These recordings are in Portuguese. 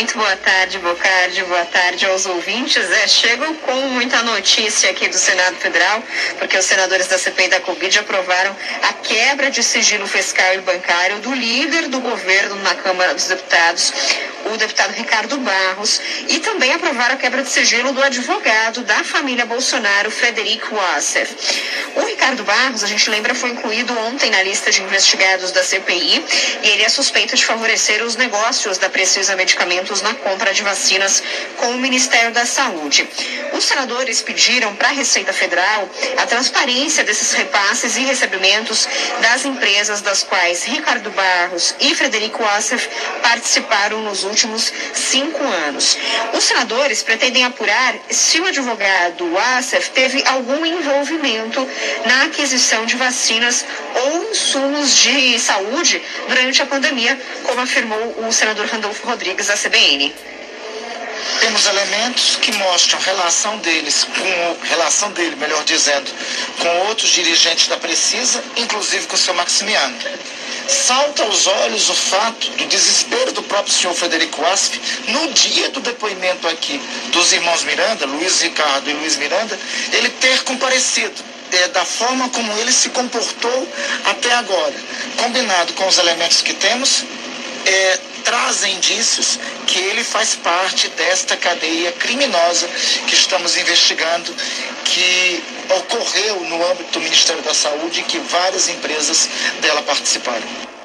Muito boa tarde, Bocardi, boa tarde aos ouvintes. É, chegam com muita notícia aqui do Senado Federal, porque os senadores da CPI da Covid aprovaram a quebra de sigilo fiscal e bancário do líder do governo na Câmara dos Deputados, o deputado Ricardo Barros, e também aprovaram a quebra de sigilo do advogado da família Bolsonaro, Frederico Wasser. O Ricardo Barros, a gente lembra, foi incluído ontem na lista de investigados da CPI e ele é suspeito de favorecer os negócios da Precisa Medicamentos na compra de vacinas com o Ministério da Saúde. Os senadores pediram para a Receita Federal a transparência desses repasses e recebimentos das empresas das quais Ricardo Barros e Frederico Wassef participaram nos últimos cinco anos. Os senadores pretendem apurar se o advogado Wassef teve algum envolvimento na aquisição de vacinas ou insumos de saúde durante a pandemia, como afirmou o senador Randolfo Rodrigues da CBN temos elementos que mostram relação deles com relação dele, melhor dizendo, com outros dirigentes da Precisa, inclusive com o seu Maximiano. Salta aos olhos o fato do desespero do próprio senhor Frederico Asf no dia do depoimento aqui dos irmãos Miranda, Luiz Ricardo e Luiz Miranda, ele ter comparecido é, da forma como ele se comportou até agora. Combinado com os elementos que temos, é, traz indícios que ele faz parte desta cadeia criminosa que estamos investigando, que ocorreu no âmbito do Ministério da Saúde e que várias empresas dela participaram.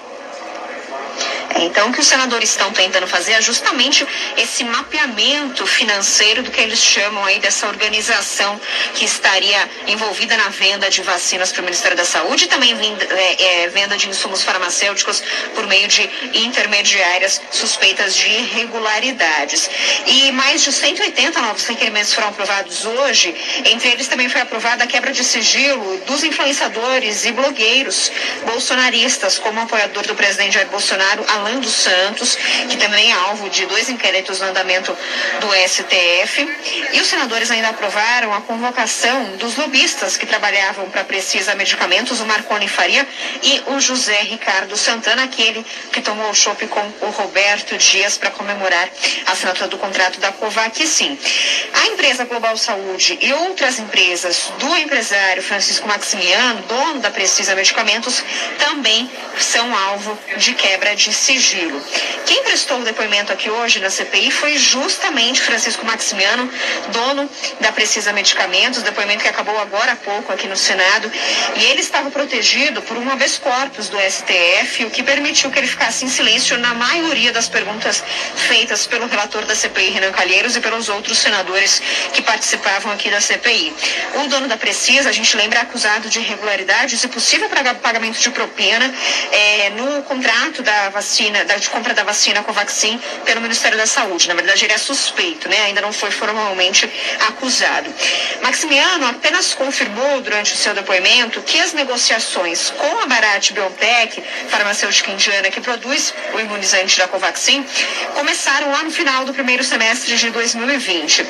Então, o que os senadores estão tentando fazer é justamente esse mapeamento financeiro do que eles chamam aí dessa organização que estaria envolvida na venda de vacinas para o Ministério da Saúde e também venda, é, é, venda de insumos farmacêuticos por meio de intermediárias suspeitas de irregularidades. E mais de 180 novos requerimentos foram aprovados hoje. Entre eles também foi aprovada a quebra de sigilo dos influenciadores e blogueiros bolsonaristas, como apoiador do presidente Jair Bolsonaro, Alan Alain dos Santos, que também é alvo de dois inquéritos no andamento do STF. E os senadores ainda aprovaram a convocação dos lobistas que trabalhavam para Precisa Medicamentos, o Marconi Faria e o José Ricardo Santana, aquele que tomou o chope com o Roberto Dias para comemorar a assinatura do contrato da Covac, sim. A empresa Global Saúde e outras empresas do empresário Francisco Maximiano, dono da Precisa Medicamentos, também são alvo de quebra de sigilo sigilo. Quem prestou o depoimento aqui hoje na CPI foi justamente Francisco Maximiano, dono da Precisa Medicamentos, depoimento que acabou agora há pouco aqui no Senado, e ele estava protegido por um habeas corpus do STF, o que permitiu que ele ficasse em silêncio na maioria das perguntas feitas pelo relator da CPI, Renan Calheiros, e pelos outros senadores que participavam aqui da CPI. O dono da Precisa, a gente lembra, é acusado de irregularidades e possível pagamento de propina é, no contrato da vacina vacina, da compra da vacina Covaxin pelo Ministério da Saúde. Na verdade, ele é suspeito, né? Ainda não foi formalmente acusado. Maximiano apenas confirmou durante o seu depoimento que as negociações com a Barat Biotech, farmacêutica indiana que produz o imunizante da Covaxin, começaram lá no final do primeiro semestre de 2020.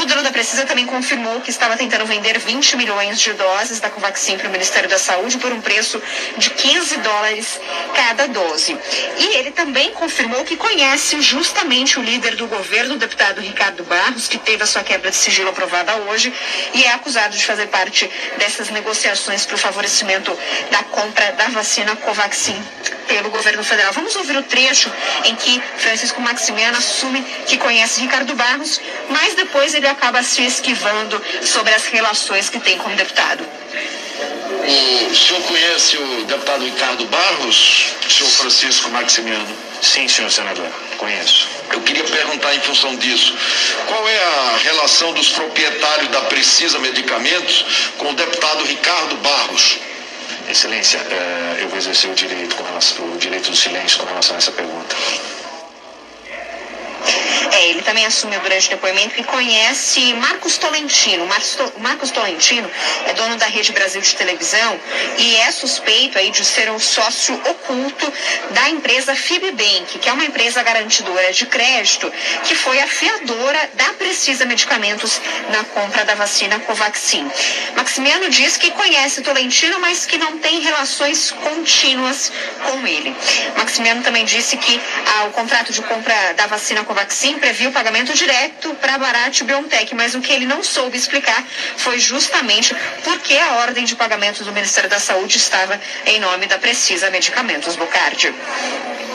O dono da Precisa também confirmou que estava tentando vender 20 milhões de doses da Covaxin para o Ministério da Saúde por um preço de 15 dólares cada dose. E ele também confirmou que conhece justamente o líder do governo, o deputado Ricardo Barros, que teve a sua quebra de sigilo aprovada hoje e é acusado de fazer parte dessas negociações para o favorecimento da compra da vacina Covaxin pelo governo federal. Vamos ouvir o trecho em que Francisco Maximiano assume que conhece Ricardo Barros, mas depois ele acaba se esquivando sobre as relações que tem com o deputado. O senhor conhece o deputado Ricardo Barros, senhor Francisco Maximiano? Sim, senhor senador, conheço. Eu queria perguntar em função disso, qual é a relação dos proprietários da Precisa Medicamentos com o deputado Ricardo Barros? Excelência, eh, eu vou exercer o direito, com relação, o direito do silêncio com relação a essa pergunta. É, ele também assumiu durante o depoimento que conhece Marcos Tolentino. Marcos Tolentino é dono da Rede Brasil de televisão e é suspeito aí de ser um sócio oculto oculto da empresa Fibbank, que é uma empresa garantidora de crédito, que foi a fiadora da Precisa Medicamentos na compra da vacina Covaxin. Maximiano diz que conhece Tolentino, mas que não tem relações contínuas com ele. Maximiano também disse que ah, o contrato de compra da vacina Covaxin previa o pagamento direto para Barat Biontech, mas o que ele não soube explicar foi justamente porque a ordem de pagamento do Ministério da Saúde estava em nome da Precisa Medicamentos Bocardi.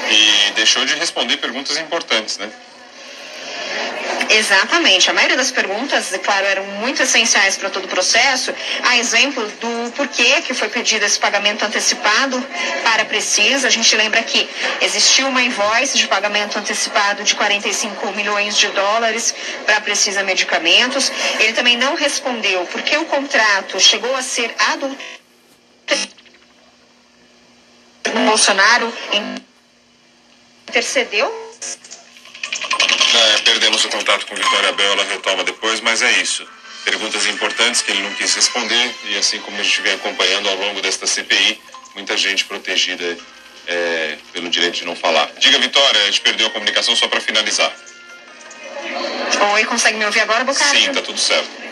E deixou de responder perguntas importantes, né? Exatamente. A maioria das perguntas, claro, eram muito essenciais para todo o processo. A exemplo do porquê que foi pedido esse pagamento antecipado para a Precisa. A gente lembra que existiu uma invoice de pagamento antecipado de 45 milhões de dólares para a Precisa Medicamentos. Ele também não respondeu porque o contrato chegou a ser adulterado. Bolsonaro intercedeu é, perdemos o contato com Vitória Bel, ela retoma depois, mas é isso. Perguntas importantes que ele não quis responder e assim como a gente vem acompanhando ao longo desta CPI, muita gente protegida é, pelo direito de não falar. Diga, Vitória, a gente perdeu a comunicação só para finalizar. Oi, consegue me ouvir agora, Bocardi? Sim, tá tudo certo.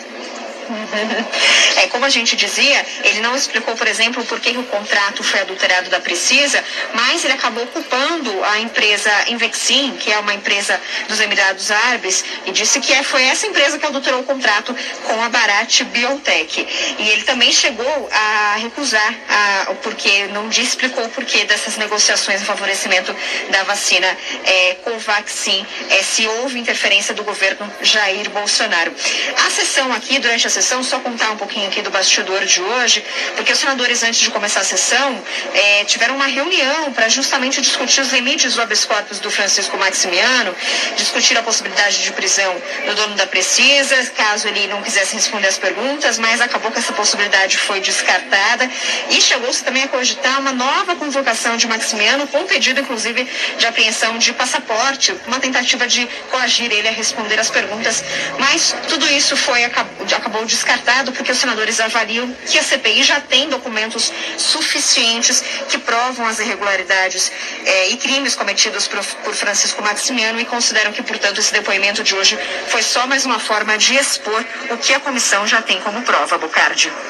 É, como a gente dizia, ele não explicou, por exemplo, por que o contrato foi adulterado da Precisa, mas ele acabou culpando a empresa Invexin, que é uma empresa dos Emirados Árabes, e disse que é, foi essa empresa que adulterou o contrato com a Barat Biotech. E ele também chegou a recusar, a, porque não explicou o porquê dessas negociações em favorecimento da vacina é, Covaxin, é, se houve interferência do governo Jair Bolsonaro. A sessão aqui, durante a sessão, só contar um pouquinho aqui do bastidor de hoje, porque os senadores, antes de começar a sessão, é, tiveram uma reunião para justamente discutir os limites do habeas corpus do Francisco Maximiano, discutir a possibilidade de prisão do dono da Precisa, caso ele não quisesse responder as perguntas, mas acabou que essa possibilidade foi descartada. E chegou-se também a cogitar uma nova convocação de Maximiano, com pedido, inclusive, de apreensão de passaporte, uma tentativa de coagir ele a responder as perguntas, mas tudo isso foi acabou acabou descartado porque os senadores avaliam que a CPI já tem documentos suficientes que provam as irregularidades eh, e crimes cometidos por, por Francisco Maximiano e consideram que, portanto, esse depoimento de hoje foi só mais uma forma de expor o que a comissão já tem como prova, Bocardi.